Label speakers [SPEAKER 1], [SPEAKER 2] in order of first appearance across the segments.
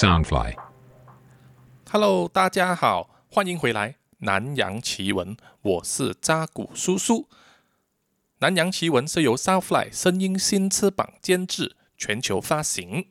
[SPEAKER 1] Soundfly。
[SPEAKER 2] Hello，大家好，欢迎回来《南洋奇闻》，我是扎古叔叔。《南洋奇闻》是由 Soundfly 声音新翅膀监制，全球发行。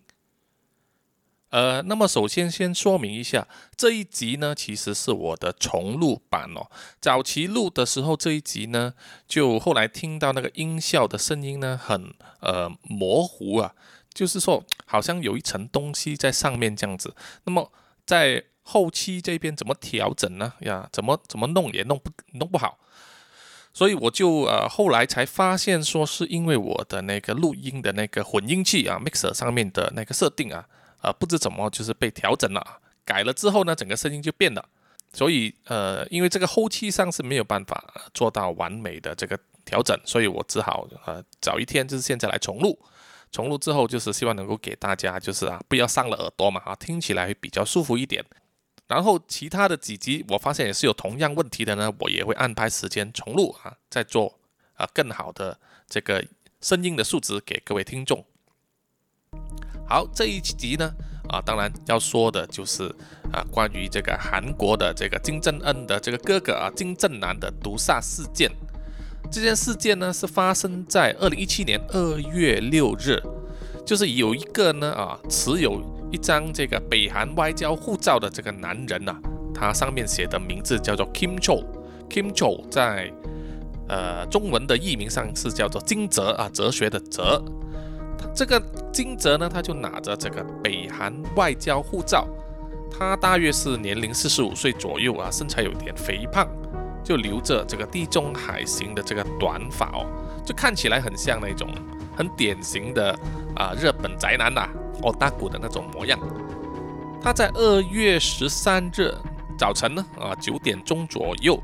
[SPEAKER 2] 呃，那么首先先说明一下，这一集呢其实是我的重录版哦。早期录的时候，这一集呢，就后来听到那个音效的声音呢，很呃模糊啊，就是说好像有一层东西在上面这样子。那么在后期这边怎么调整呢？呀，怎么怎么弄也弄不弄不好，所以我就呃后来才发现说，是因为我的那个录音的那个混音器啊，mixer 上面的那个设定啊，呃不知怎么就是被调整了，改了之后呢，整个声音就变了。所以呃，因为这个后期上是没有办法做到完美的这个调整，所以我只好呃找一天就是现在来重录。重录之后，就是希望能够给大家就是啊，不要伤了耳朵嘛啊，听起来会比较舒服一点。然后其他的几集，我发现也是有同样问题的呢，我也会安排时间重录啊，再做啊更好的这个声音的素质给各位听众。好，这一集呢啊，当然要说的就是啊关于这个韩国的这个金正恩的这个哥哥啊金正男的毒杀事件。这件事件呢是发生在二零一七年二月六日，就是有一个呢啊持有一张这个北韩外交护照的这个男人呐、他上面写的名字叫做 Kim Cho，Kim Cho 在呃中文的译名上是叫做金哲啊哲学的哲，这个金哲呢他就拿着这个北韩外交护照，他大约是年龄四十五岁左右啊，身材有点肥胖。就留着这个地中海型的这个短发哦，就看起来很像那种很典型的啊日本宅男呐、哦大古的那种模样。他在二月十三日早晨呢啊九点钟左右，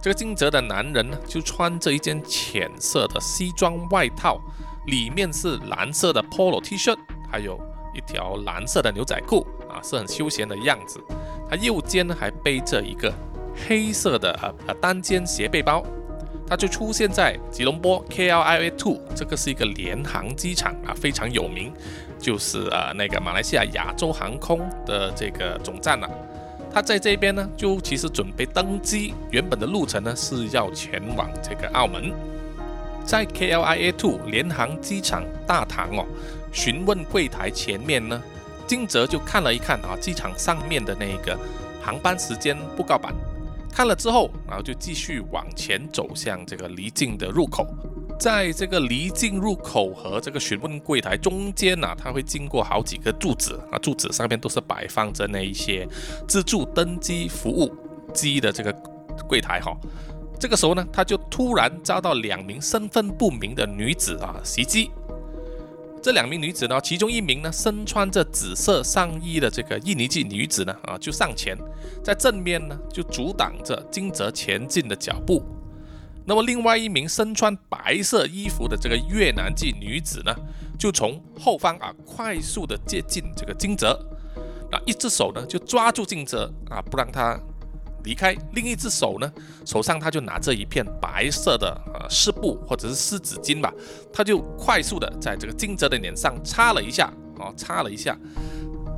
[SPEAKER 2] 这个金泽的男人呢就穿着一件浅色的西装外套，里面是蓝色的 polo T 恤，还有一条蓝色的牛仔裤啊，是很休闲的样子。他右肩呢还背着一个。黑色的呃呃单肩斜背包，它就出现在吉隆坡 KLIA Two，这个是一个联航机场啊，非常有名，就是呃那个马来西亚亚洲航空的这个总站了、他在这边呢，就其实准备登机，原本的路程呢是要前往这个澳门，在 KLIA Two 联航机场大堂哦，询问柜台前面呢，金泽就看了一看啊，机场上面的那个航班时间布告板。看了之后，然后就继续往前走向这个离境的入口。在这个离境入口和这个询问柜台中间呢、啊，它会经过好几个柱子啊，柱子上面都是摆放着那一些自助登机服务机的这个柜台哈。这个时候呢，他就突然遭到两名身份不明的女子啊袭击。这两名女子呢，其中一名呢身穿着紫色上衣的这个印尼籍女子呢，啊就上前，在正面呢就阻挡着金泽前进的脚步。那么另外一名身穿白色衣服的这个越南籍女子呢，就从后方啊快速的接近这个金泽，那一只手呢就抓住金泽啊不让他离开，另一只手呢手上他就拿着一片白色的呃湿布或者是湿纸巾吧，他就快速的在这个金泽的脸上擦了一下，哦擦了一下，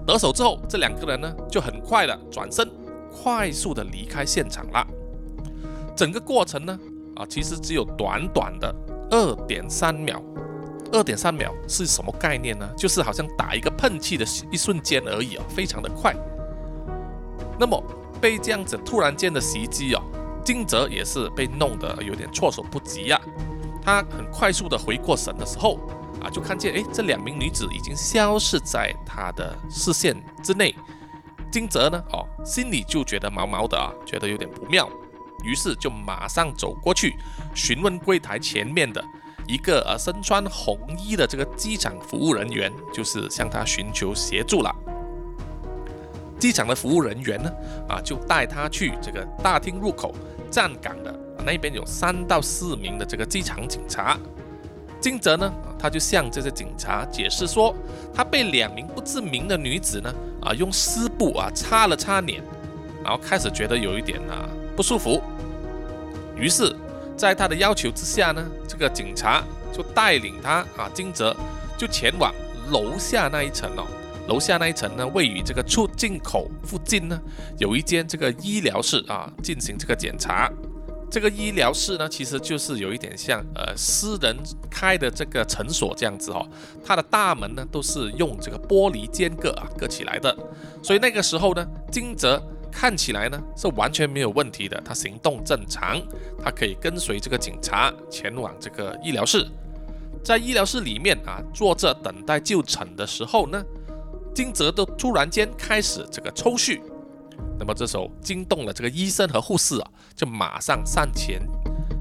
[SPEAKER 2] 得手之后，这两个人呢就很快的转身，快速的离开现场了。整个过程呢啊其实只有短短的二点三秒，二点三秒是什么概念呢？就是好像打一个喷气的一瞬间而已啊，非常的快。那么被这样子突然间的袭击哦，金泽也是被弄得有点措手不及呀、他很快速的回过神的时候啊，就看见诶，这两名女子已经消失在他的视线之内。金泽呢，哦，心里就觉得毛毛的啊，觉得有点不妙，于是就马上走过去询问柜台前面的一个呃身穿红衣的这个机场服务人员，就是向他寻求协助了。机场的服务人员呢，啊，就带他去这个大厅入口站岗的那边有三到四名的这个机场警察。金泽呢，他就向这些警察解释说，他被两名不知名的女子呢，啊，用湿布啊擦了擦脸，然后开始觉得有一点啊不舒服。于是，在他的要求之下呢，这个警察就带领他啊，金泽就前往楼下那一层哦，楼下那一层呢，位于这个出进口附近呢，有一间这个医疗室啊，进行这个检查。这个医疗室呢，其实就是有一点像呃私人开的这个诊所这样子哦。它的大门呢都是用这个玻璃间隔啊隔起来的，所以那个时候呢，金泽看起来呢是完全没有问题的，他行动正常，他可以跟随这个警察前往这个医疗室。在医疗室里面啊，坐着等待就诊的时候呢，金泽都突然间开始这个抽搐。那么这时候惊动了这个医生和护士啊，就马上上前，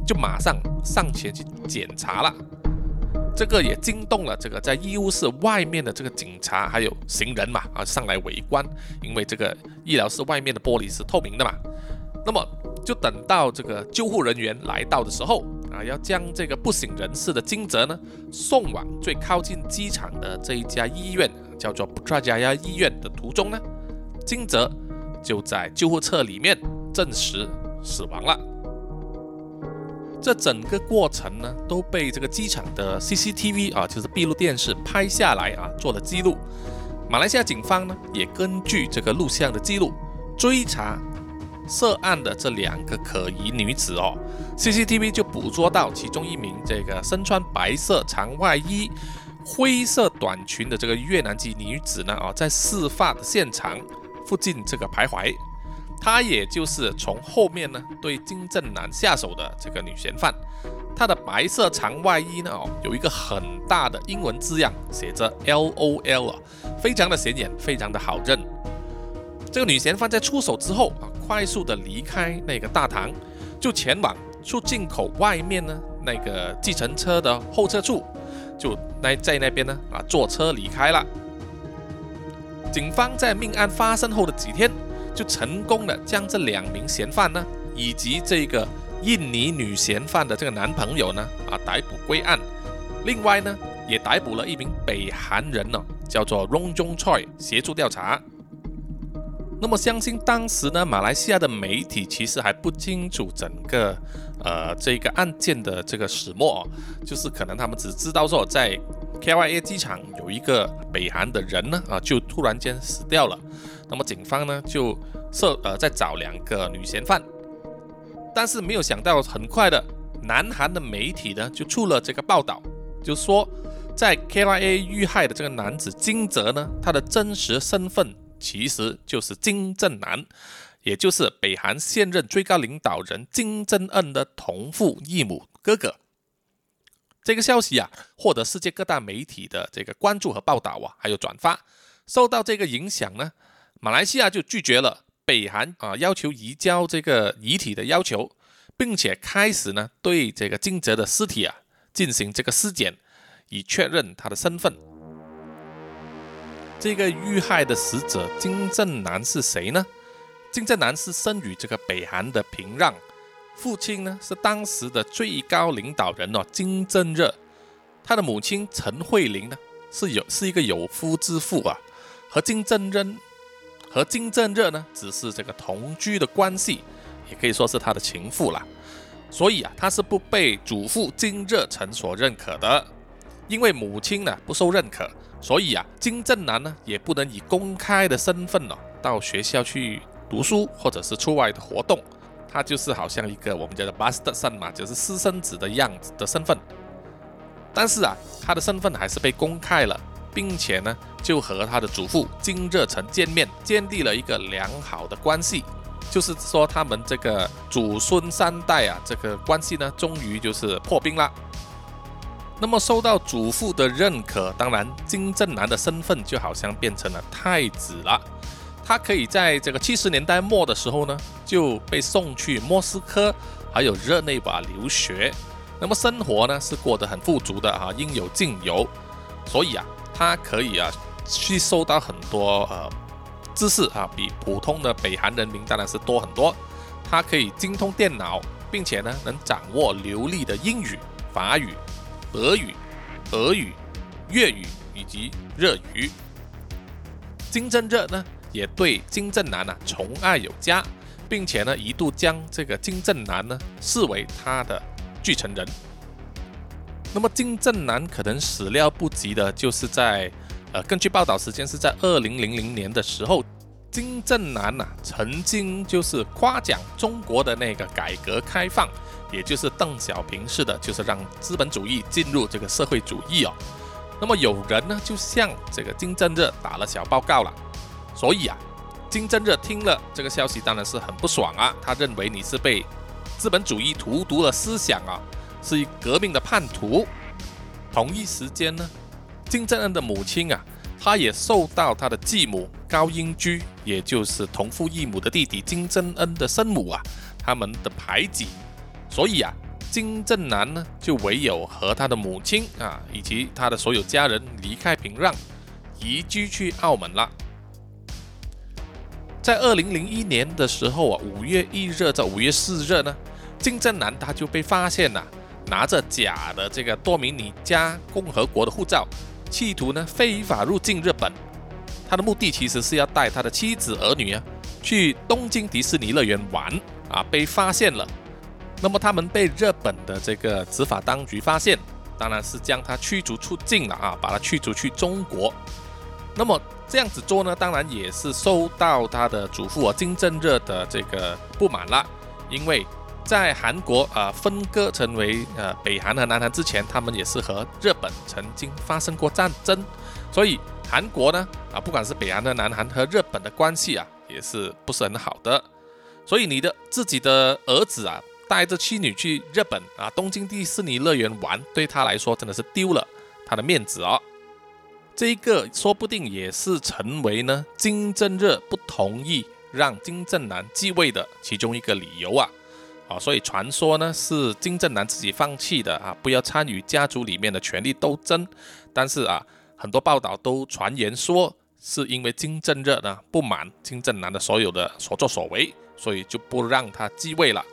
[SPEAKER 2] 就马上上前去检查了。这个也惊动了这个在医务室外面的这个警察还有行人嘛啊，上来围观，因为这个医疗室外面的玻璃是透明的嘛。那么就等到这个救护人员来到的时候。啊，要将这个不省人事的金泽呢送往最靠近机场的这一家医院，叫做布特加亚医院的途中呢，金泽就在救护车里面证实死亡了。这整个过程呢都被这个机场的 CCTV 啊，就是闭路电视拍下来啊，做了记录。马来西亚警方呢也根据这个录像的记录追查。涉案的这两个可疑女子哦，CCTV 就捕捉到其中一名这个身穿白色长外衣、灰色短裙的这个越南籍女子呢，哦，在事发现场附近这个徘徊。她也就是从后面呢对金正男下手的这个女嫌犯。她的白色长外衣呢，哦，有一个很大的英文字样，写着 LOL 啊，非常的显眼，非常的好认。这个女嫌犯在出手之后啊。快速的离开那个大堂，就前往出境口外面呢那个计程车的候车处，就那在那边呢啊坐车离开了。警方在命案发生后的几天，就成功的将这两名嫌犯呢以及这个印尼女嫌犯的这个男朋友呢啊逮捕归案。另外呢也逮捕了一名北韩人呢，叫做 Rong Jong Choi，协助调查。那么，相信当时呢，马来西亚的媒体其实还不清楚整个呃这个案件的这个始末，就是可能他们只知道说在 KYA 机场有一个北韩的人呢啊，就突然间死掉了。那么警方呢就设呃在找两个女嫌犯，但是没有想到，很快的南韩的媒体呢就出了这个报道，就说在 KYA 遇害的这个男子金泽呢，他的真实身份。其实就是金正男，也就是北韩现任最高领导人金正恩的同父异母哥哥。这个消息啊，获得世界各大媒体的这个关注和报道啊，还有转发。受到这个影响呢，马来西亚就拒绝了北韩啊要求移交这个遗体的要求，并且开始呢对这个金泽的尸体啊进行这个尸检，以确认他的身份。这个遇害的死者金正男是谁呢？金正男是生于这个北韩的平壤，父亲呢是当时的最高领导人哦金正热，他的母亲陈慧琳呢是有是一个有夫之妇啊，和金正恩和金正热呢只是这个同居的关系，也可以说是他的情妇了，所以啊他是不被祖父金日成所认可的，因为母亲呢不受认可。所以啊，金正男呢也不能以公开的身份呢到学校去读书，或者是出外的活动，他就是好像一个我们叫做 bastard son 嘛，就是私生子的样子的身份。但是啊，他的身份还是被公开了，并且呢就和他的祖父金日成见面，建立了一个良好的关系。就是说，他们这个祖孙三代啊，这个关系呢，终于就是破冰了。那么受到祖父的认可，当然金正男的身份就好像变成了太子了。他可以在这个七十年代末的时候呢，就被送去莫斯科还有日内瓦留学。那么生活呢是过得很富足的啊，应有尽有。所以啊，他可以啊吸收到很多呃知识啊，比普通的北韩人民当然是多很多。他可以精通电脑，并且呢能掌握流利的英语、法语。俄语、俄语、粤语以及日语。金正日呢，也对金正男呢宠爱有加，并且呢一度将这个金正男呢视为他的继承人。那么金正男可能始料不及的，就是在呃，根据报道时间是在二零零零年的时候，金正男呐曾经就是夸奖中国的那个改革开放，也就是邓小平式的，就是让资本主义进入这个社会主义哦。那么有人呢就向这个金正日打了小报告了，所以啊，金正日听了这个消息当然是很不爽啊，他认为你是被资本主义荼毒了思想啊，是革命的叛徒。同一时间呢，金正恩的母亲啊，她也受到他的继母高英居，也就是同父异母的弟弟金正恩的生母啊，他们的排挤，所以啊。金正男呢，就唯有和他的母亲啊，以及他的所有家人离开平壤，移居去澳门了。在二零零一年的时候啊，五月一日到五月四日呢，金正男他就被发现了，拿着假的这个多米尼加共和国的护照，企图呢非法入境日本。他的目的其实是要带他的妻子儿女啊去东京迪士尼乐园玩啊，被发现了。那么他们被日本的这个执法当局发现，当然是将他驱逐出境了啊，把他驱逐去中国。那么这样子做呢，当然也是受到他的祖父啊金正日的这个不满了，因为在韩国啊分割成为呃北韩和南韩之前，他们也是和日本曾经发生过战争，所以韩国呢啊不管是北韩和南韩和日本的关系啊也是不是很好的，所以你的自己的儿子啊。带着妻女去日本啊，东京迪士尼乐园玩，对他来说真的是丢了他的面子哦。这一个说不定也是成为呢金正日不同意让金正男继位的其中一个理由啊。啊，所以传说呢是金正男自己放弃的啊，不要参与家族里面的权力斗争。但是啊，很多报道都传言说，是因为金正日呢不满金正男的所有的所作所为，所以就不让他继位了。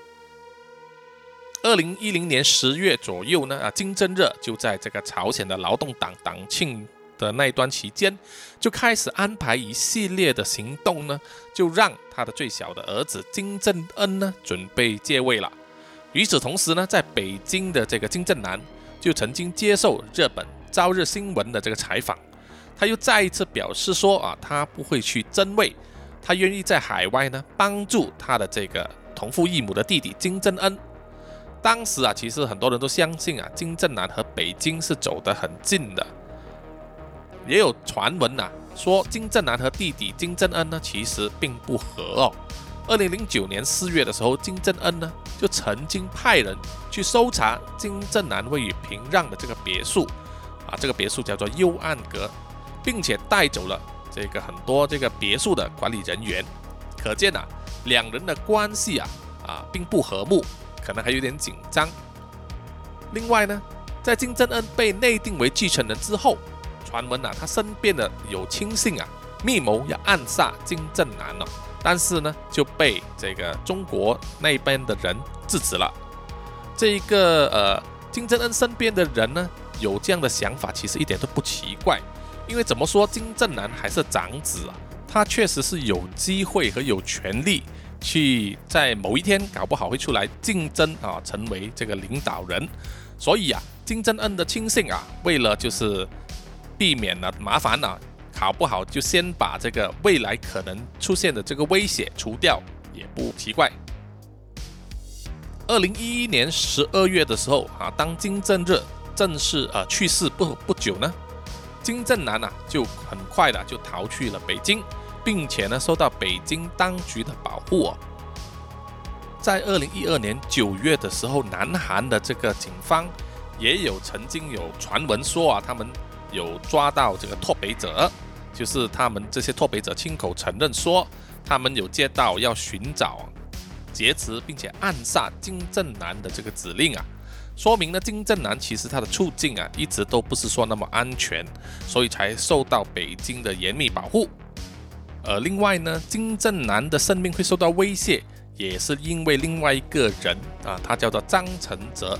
[SPEAKER 2] 二零一零年十月左右呢，啊，金正日就在这个朝鲜的劳动党党庆的那一段期间，就开始安排一系列的行动呢，就让他的最小的儿子金正恩呢准备接位了。与此同时呢，在北京的这个金正男就曾经接受日本朝日新闻的这个采访，他又再一次表示说啊，他不会去争位，他愿意在海外呢帮助他的这个同父异母的弟弟金正恩。当时啊，其实很多人都相信啊，金正男和北京是走得很近的。也有传闻呐，说金正男和弟弟金正恩呢，其实并不和哦。二零零九年四月的时候，金正恩呢就曾经派人去搜查金正男位于平壤的这个别墅，啊，这个别墅叫做幽暗阁，并且带走了这个很多这个别墅的管理人员。可见啊，两人的关系啊啊并不和睦。可能还有点紧张。另外呢，在金正恩被内定为继承人之后，传闻啊，他身边的有亲信啊，密谋要暗杀金正男哦，但是呢，就被这个中国那边的人制止了。这一个呃，金正恩身边的人呢，有这样的想法，其实一点都不奇怪，因为怎么说，金正男还是长子啊，他确实是有机会和有权利。去在某一天搞不好会出来竞争啊，成为这个领导人。所以啊，金正恩的亲信啊，为了就是避免了麻烦呢，考不好就先把这个未来可能出现的这个威胁除掉，也不奇怪。二零一一年十二月的时候啊，当金正日正式呃去世不不久呢，金正男啊就很快的就逃去了北京。并且呢，受到北京当局的保护哦。在二零一二年九月的时候，南韩的这个警方也有曾经有传闻说啊，他们有抓到这个拓北者，就是他们这些拓北者亲口承认说，他们有接到要寻找、劫持并且暗杀金正男的这个指令啊，说明呢，金正男其实他的处境啊，一直都不是说那么安全，所以才受到北京的严密保护。呃，另外呢，金正男的生命会受到威胁，也是因为另外一个人啊，他叫做张承泽。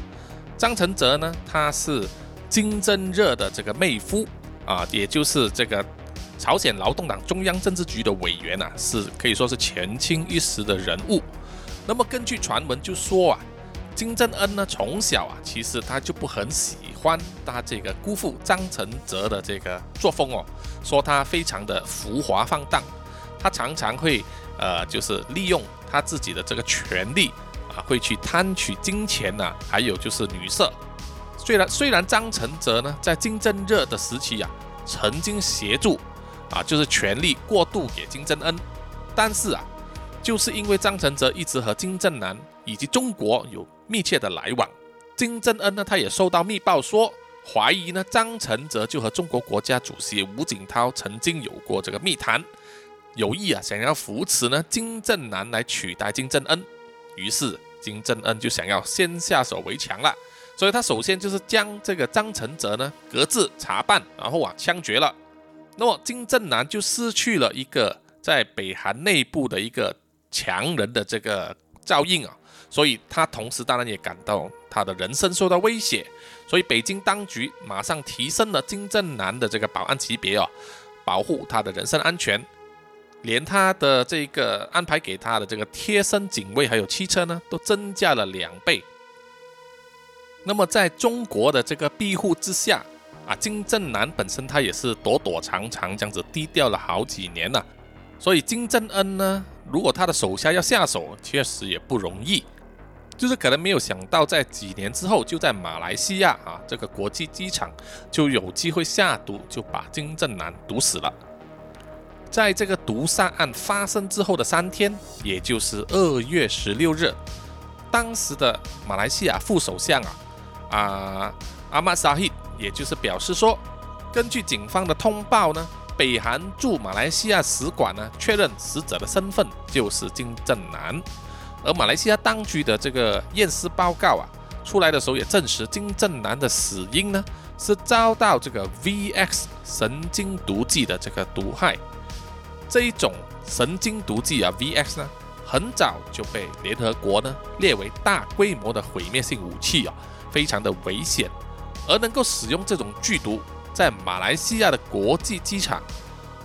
[SPEAKER 2] 张承泽呢，他是金正日的这个妹夫啊，也就是这个朝鲜劳动党中央政治局的委员啊，是可以说是前清一时的人物。那么根据传闻就说啊，金正恩呢，从小啊，其实他就不很喜欢他这个姑父张承泽的这个作风哦，说他非常的浮华放荡，他常常会呃，就是利用他自己的这个权利啊，会去贪取金钱呐，还有就是女色。虽然虽然张承泽呢，在金正热的时期啊，曾经协助啊，就是权力过渡给金正恩，但是啊，就是因为张承泽一直和金正男以及中国有密切的来往，金正恩呢，他也收到密报说，怀疑呢张承泽就和中国国家主席吴景涛曾经有过这个密谈，有意啊想要扶持呢金正男来取代金正恩，于是金正恩就想要先下手为强了，所以他首先就是将这个张承泽呢革职查办，然后啊枪决了，那么金正男就失去了一个在北韩内部的一个强人的这个照应啊。所以他同时当然也感到他的人生受到威胁，所以北京当局马上提升了金正男的这个保安级别哦，保护他的人身安全，连他的这个安排给他的这个贴身警卫还有汽车呢，都增加了两倍。那么在中国的这个庇护之下啊，金正男本身他也是躲躲藏藏这样子低调了好几年了，所以金正恩呢，如果他的手下要下手，确实也不容易。就是可能没有想到，在几年之后，就在马来西亚啊这个国际机场就有机会下毒，就把金正男毒死了。在这个毒杀案发生之后的三天，也就是二月十六日，当时的马来西亚副首相啊啊阿马沙希，也就是表示说，根据警方的通报呢，北韩驻马来西亚使馆呢确认死者的身份就是金正男。而马来西亚当局的这个验尸报告啊，出来的时候也证实金正男的死因呢是遭到这个 VX 神经毒剂的这个毒害。这一种神经毒剂啊，VX 呢，很早就被联合国呢列为大规模的毁灭性武器啊，非常的危险。而能够使用这种剧毒在马来西亚的国际机场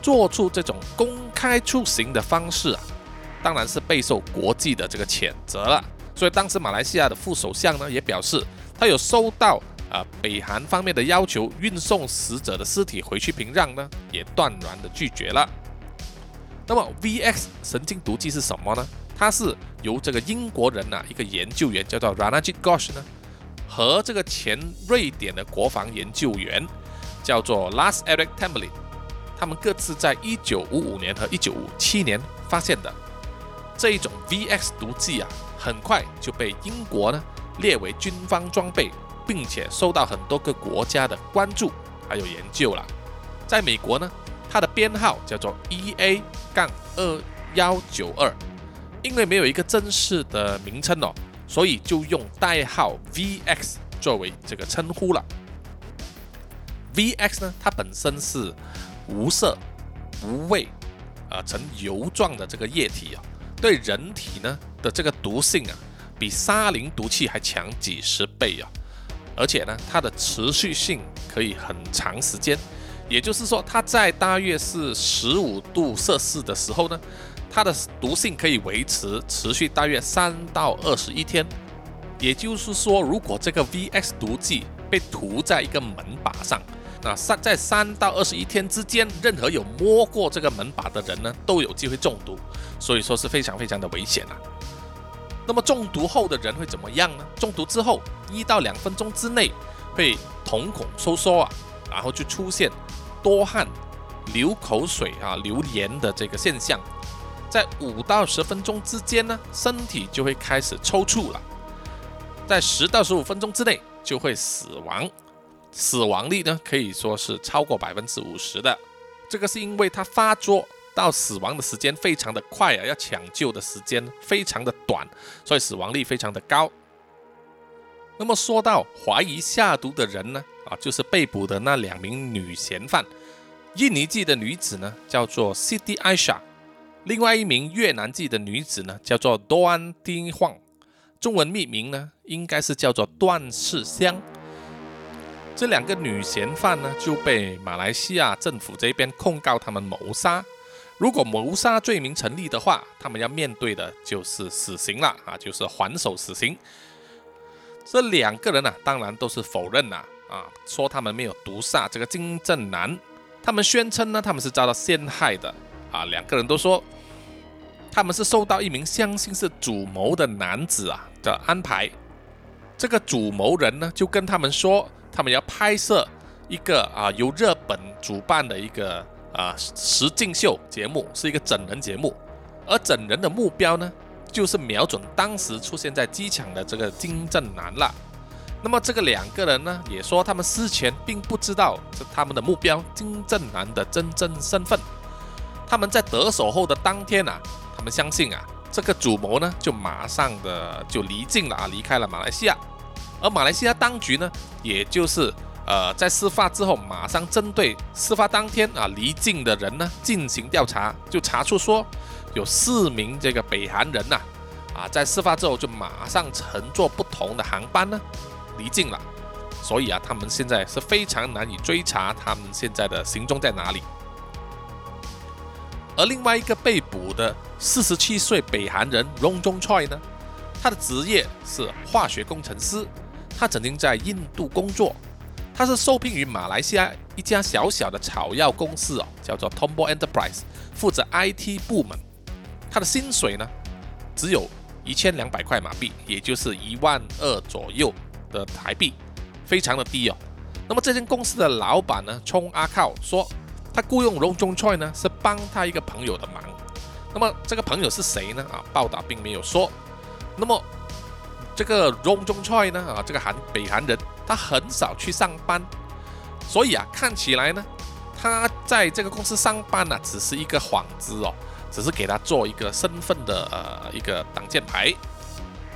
[SPEAKER 2] 做出这种公开出行的方式啊。当然是备受国际的这个谴责了，所以当时马来西亚的副首相呢也表示，他有收到啊北韩方面的要求，运送死者的尸体回去平壤呢，也断然的拒绝了。那么 VX 神经毒剂是什么呢？它是由这个英国人呐一个研究员叫做 Ranajit Ghosh 呢，和这个前瑞典的国防研究员叫做 Lars Eric Templin，他们各自在一九五五年和一九五七年发现的。这一种 VX 毒剂啊，很快就被英国呢列为军方装备，并且受到很多个国家的关注还有研究了。在美国呢，它的编号叫做 EA 杠二幺九二，因为没有一个正式的名称哦，所以就用代号 VX 作为这个称呼了。VX 呢，它本身是无色、无味，啊，呈油状的这个液体啊。对人体呢的这个毒性啊，比沙林毒气还强几十倍啊！而且呢，它的持续性可以很长时间，也就是说，它在大约是十五度摄氏的时候呢，它的毒性可以维持持续大约三到二十一天。也就是说，如果这个 VX 毒剂被涂在一个门把上，那三在三到二十一天之间，任何有摸过这个门把的人呢，都有机会中毒，所以说是非常非常的危险啊。那么中毒后的人会怎么样呢？中毒之后一到两分钟之内会瞳孔收缩啊，然后就出现多汗、流口水啊、流盐的这个现象，在五到十分钟之间呢，身体就会开始抽搐了，在十到十五分钟之内就会死亡。死亡率呢，可以说是超过百分之五十的。这个是因为它发作到死亡的时间非常的快啊，要抢救的时间非常的短，所以死亡率非常的高。那么说到怀疑下毒的人呢，啊，就是被捕的那两名女嫌犯，印尼籍的女子呢叫做 Siti Aisha，另外一名越南籍的女子呢叫做 Doan Ding Huang，中文命名呢应该是叫做段世香。这两个女嫌犯呢，就被马来西亚政府这边控告他们谋杀。如果谋杀罪名成立的话，他们要面对的就是死刑了啊，就是还手死刑。这两个人呢，当然都是否认了啊，说他们没有毒杀这个金正男，他们宣称呢，他们是遭到陷害的啊。两个人都说，他们是受到一名相信是主谋的男子啊的安排。这个主谋人呢，就跟他们说，他们要拍摄一个啊由日本主办的一个啊实境秀节目，是一个整人节目，而整人的目标呢。就是瞄准当时出现在机场的这个金正男了。那么这个两个人呢，也说他们事前并不知道是他们的目标金正男的真正身份。他们在得手后的当天啊，他们相信啊，这个主谋呢就马上的就离境了啊，离开了马来西亚。而马来西亚当局呢，也就是呃在事发之后，马上针对事发当天啊离境的人呢进行调查，就查出说。有四名这个北韩人呐，啊，在事发之后就马上乘坐不同的航班呢离境了，所以啊，他们现在是非常难以追查他们现在的行踪在哪里。而另外一个被捕的四十七岁北韩人 Rong Zhong Choi 呢，他的职业是化学工程师，他曾经在印度工作，他是受聘于马来西亚一家小小的草药公司哦，叫做 Tombo Enterprise，负责 IT 部门。他的薪水呢，只有一千两百块马币，也就是一万二左右的台币，非常的低哦。那么这间公司的老板呢，冲阿靠说，他雇佣荣中蔡呢，是帮他一个朋友的忙。那么这个朋友是谁呢？啊，报道并没有说。那么这个荣中 Choi 呢，啊，这个韩北韩人，他很少去上班，所以啊，看起来呢，他在这个公司上班呢，只是一个幌子哦。只是给他做一个身份的呃一个挡箭牌。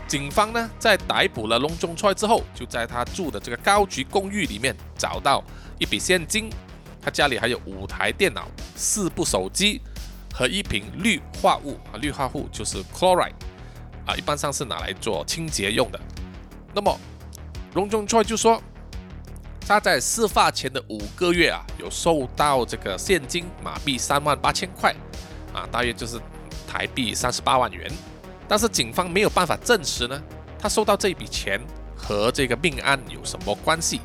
[SPEAKER 2] 警方呢在逮捕了龙中踹之后，就在他住的这个高级公寓里面找到一笔现金，他家里还有五台电脑、四部手机和一瓶氯化物啊，氯化物就是 chloride 啊，一般上是拿来做清洁用的。那么龙中翠就说他在事发前的五个月啊，有收到这个现金马币三万八千块。啊，大约就是台币三十八万元，但是警方没有办法证实呢，他收到这笔钱和这个命案有什么关系？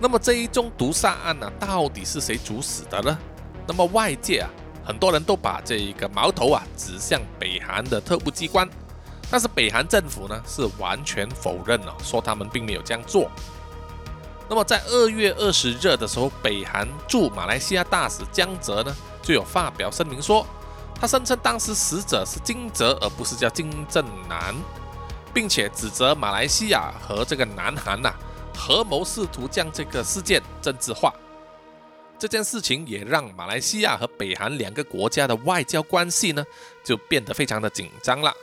[SPEAKER 2] 那么这一宗毒杀案呢，到底是谁主使的呢？那么外界啊，很多人都把这一个矛头啊指向北韩的特务机关，但是北韩政府呢是完全否认了，说他们并没有这样做。那么在二月二十日的时候，北韩驻马来西亚大使江泽呢？就有发表声明说，他声称当时死者是金泽，而不是叫金正男，并且指责马来西亚和这个南韩呐合谋试图将这个事件政治化。这件事情也让马来西亚和北韩两个国家的外交关系呢就变得非常的紧张了。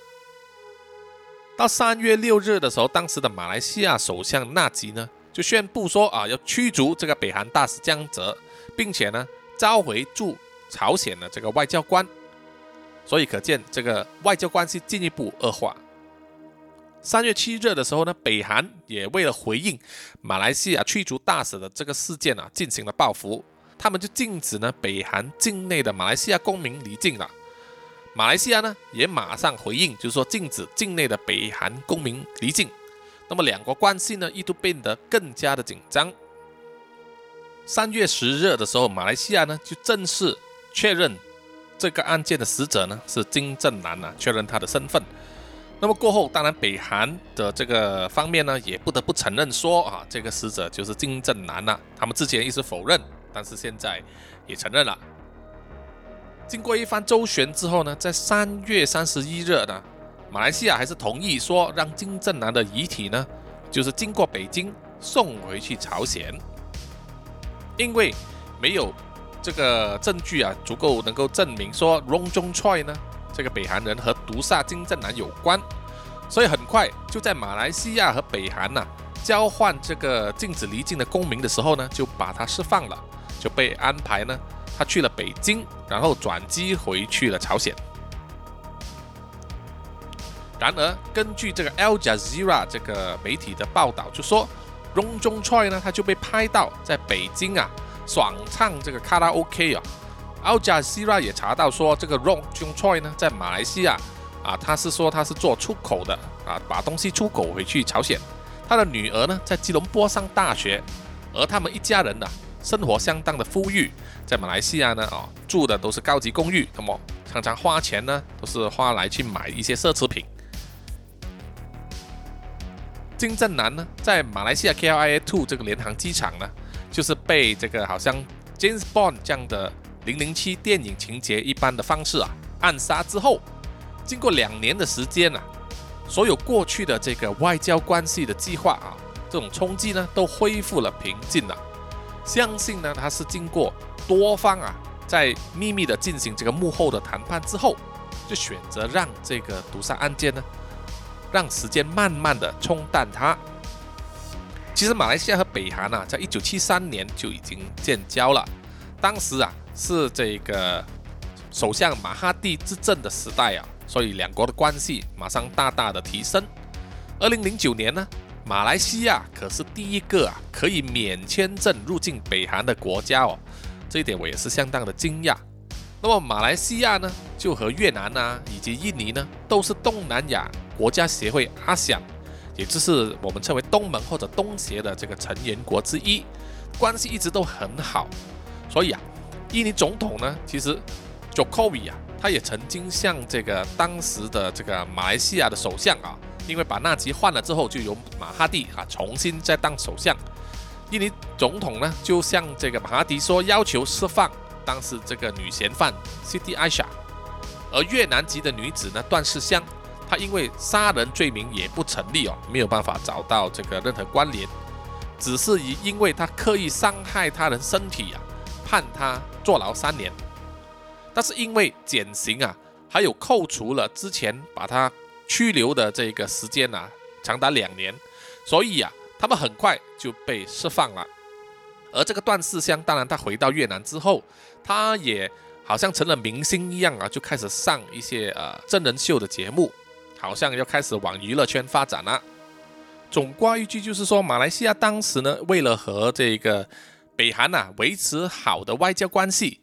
[SPEAKER 2] 到三月六日的时候，当时的马来西亚首相纳吉呢就宣布说啊要驱逐这个北韩大使江泽，并且呢召回驻。朝鲜的这个外交官，所以可见这个外交关系进一步恶化。三月七日的时候呢，北韩也为了回应马来西亚驱逐大使的这个事件啊，进行了报复，他们就禁止呢北韩境内的马来西亚公民离境了。马来西亚呢也马上回应，就是说禁止境内的北韩公民离境。那么两国关系呢一度变得更加的紧张。三月十日的时候，马来西亚呢就正式。确认这个案件的死者呢是金正男啊，确认他的身份。那么过后，当然北韩的这个方面呢也不得不承认说啊，这个死者就是金正男呐。他们之前一直否认，但是现在也承认了。经过一番周旋之后呢，在三月三十一日呢，马来西亚还是同意说让金正男的遗体呢，就是经过北京送回去朝鲜，因为没有。这个证据啊，足够能够证明说 Rong Zhong Choi 呢，这个北韩人和毒杀金正男有关，所以很快就在马来西亚和北韩呐交换这个禁止离境的公民的时候呢，就把他释放了，就被安排呢，他去了北京，然后转机回去了朝鲜。然而，根据这个 Al Jazeera 这个媒体的报道，就说 Rongjong Choi 呢，他就被拍到在北京啊。爽唱这个卡拉 OK 啊，Al Jazeera 也查到说，这个 Rong Jong Choi 呢，在马来西亚啊，他是说他是做出口的啊，把东西出口回去朝鲜，他的女儿呢在吉隆坡上大学，而他们一家人呢生活相当的富裕，在马来西亚呢啊住的都是高级公寓，那么常常花钱呢都是花来去买一些奢侈品。金正男呢在马来西亚 KLIA Two 这个联航机场呢，就是被这个好像 James Bond 这样的零零七电影情节一般的方式啊暗杀之后，经过两年的时间啊。所有过去的这个外交关系的计划啊，这种冲击呢，都恢复了平静了。相信呢，他是经过多方啊，在秘密的进行这个幕后的谈判之后，就选择让这个毒杀案件呢，让时间慢慢的冲淡它。其实马来西亚和北韩啊，在一九七三年就已经建交了，当时啊，是这个首相马哈蒂执政的时代啊。所以两国的关系马上大大的提升。二零零九年呢，马来西亚可是第一个啊可以免签证入境北韩的国家哦，这一点我也是相当的惊讶。那么马来西亚呢，就和越南啊以及印尼呢，都是东南亚国家协会阿想，也就是我们称为东盟或者东协的这个成员国之一，关系一直都很好。所以啊，印尼总统呢，其实 Jokowi 啊。他也曾经向这个当时的这个马来西亚的首相啊，因为把纳吉换了之后，就由马哈蒂啊重新再当首相。印尼总统呢就向这个马哈迪说，要求释放当时这个女嫌犯 Siti Aisyah。而越南籍的女子呢段世香，她因为杀人罪名也不成立哦，没有办法找到这个任何关联，只是以因为她刻意伤害他人身体啊，判她坐牢三年。但是因为减刑啊，还有扣除了之前把他拘留的这个时间啊，长达两年，所以啊，他们很快就被释放了。而这个段世香，当然他回到越南之后，他也好像成了明星一样啊，就开始上一些呃真人秀的节目，好像要开始往娱乐圈发展了。总归一句就是说，马来西亚当时呢，为了和这个北韩呐维持好的外交关系。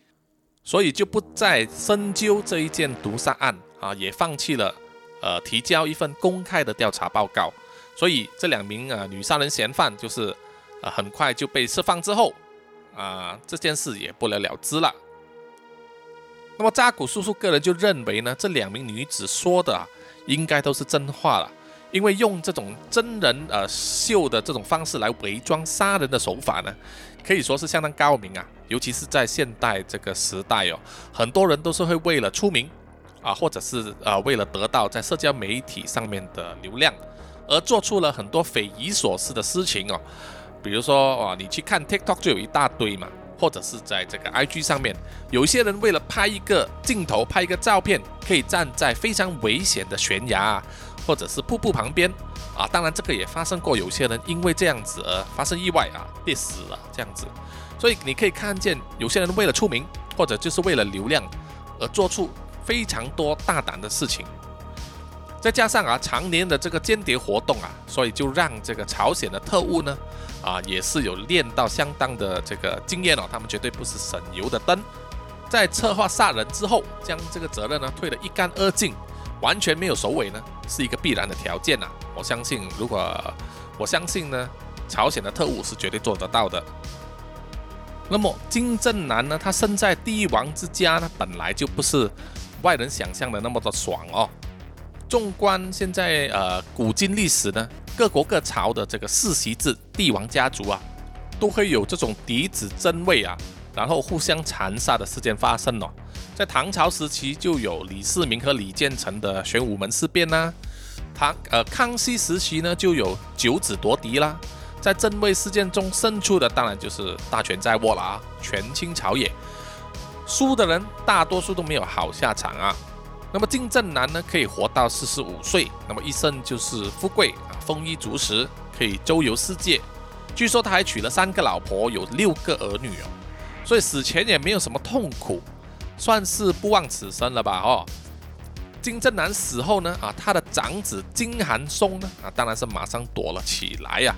[SPEAKER 2] 所以就不再深究这一件毒杀案啊，也放弃了呃提交一份公开的调查报告。所以这两名呃女杀人嫌犯就是呃很快就被释放之后啊，这件事也不了了之了。那么扎古叔叔个人就认为呢，这两名女子说的应该都是真话了，因为用这种真人呃秀的这种方式来伪装杀人的手法呢。可以说是相当高明啊，尤其是在现代这个时代哦，很多人都是会为了出名啊，或者是呃为了得到在社交媒体上面的流量，而做出了很多匪夷所思的事情哦。比如说啊，你去看 TikTok 就有一大堆嘛，或者是在这个 IG 上面，有些人为了拍一个镜头、拍一个照片，可以站在非常危险的悬崖或者是瀑布旁边。啊，当然这个也发生过，有些人因为这样子而发生意外啊，跌死了这样子，所以你可以看见有些人为了出名或者就是为了流量而做出非常多大胆的事情，再加上啊常年的这个间谍活动啊，所以就让这个朝鲜的特务呢啊也是有练到相当的这个经验哦，他们绝对不是省油的灯，在策划杀人之后，将这个责任呢推得一干二净。完全没有首尾呢，是一个必然的条件呐。我相信，如果我相信呢，朝鲜的特务是绝对做得到的。那么金正男呢，他生在帝王之家呢，本来就不是外人想象的那么的爽哦。纵观现在呃古今历史呢，各国各朝的这个世袭制帝王家族啊，都会有这种嫡子争位啊，然后互相残杀的事件发生哦。在唐朝时期就有李世民和李建成的玄武门事变呐，唐呃康熙时期呢就有九子夺嫡啦，在正位事件中胜出的当然就是大权在握了啊，权倾朝野，输的人大多数都没有好下场啊。那么金正男呢可以活到四十五岁，那么一生就是富贵啊，丰衣足食，可以周游世界。据说他还娶了三个老婆，有六个儿女哦，所以死前也没有什么痛苦。算是不枉此生了吧？哦，金正男死后呢？啊，他的长子金韩松呢？啊，当然是马上躲了起来呀。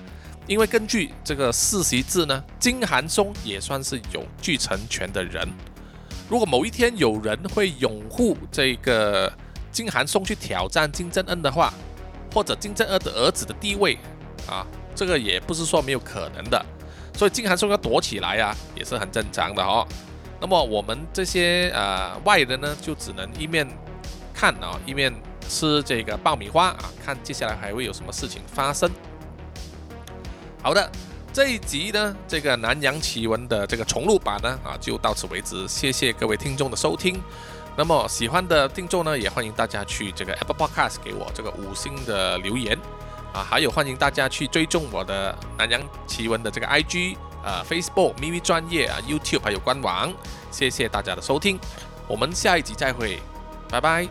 [SPEAKER 2] 因为根据这个世袭制呢，金韩松也算是有继承权的人。如果某一天有人会拥护这个金韩松去挑战金正恩的话，或者金正恩的儿子的地位啊这个也不是说没有可能的。所以金韩松要躲起来啊，也是很正常的哦。那么我们这些呃外人呢，就只能一面看啊，一面吃这个爆米花啊，看接下来还会有什么事情发生。好的，这一集呢，这个南洋奇闻的这个重录版呢，啊，就到此为止。谢谢各位听众的收听。那么喜欢的听众呢，也欢迎大家去这个 Apple Podcast 给我这个五星的留言。啊，还有欢迎大家去追踪我的南洋奇闻的这个 IG，啊，Facebook、咪咪专业啊，YouTube 还有官网。谢谢大家的收听，我们下一集再会，拜拜。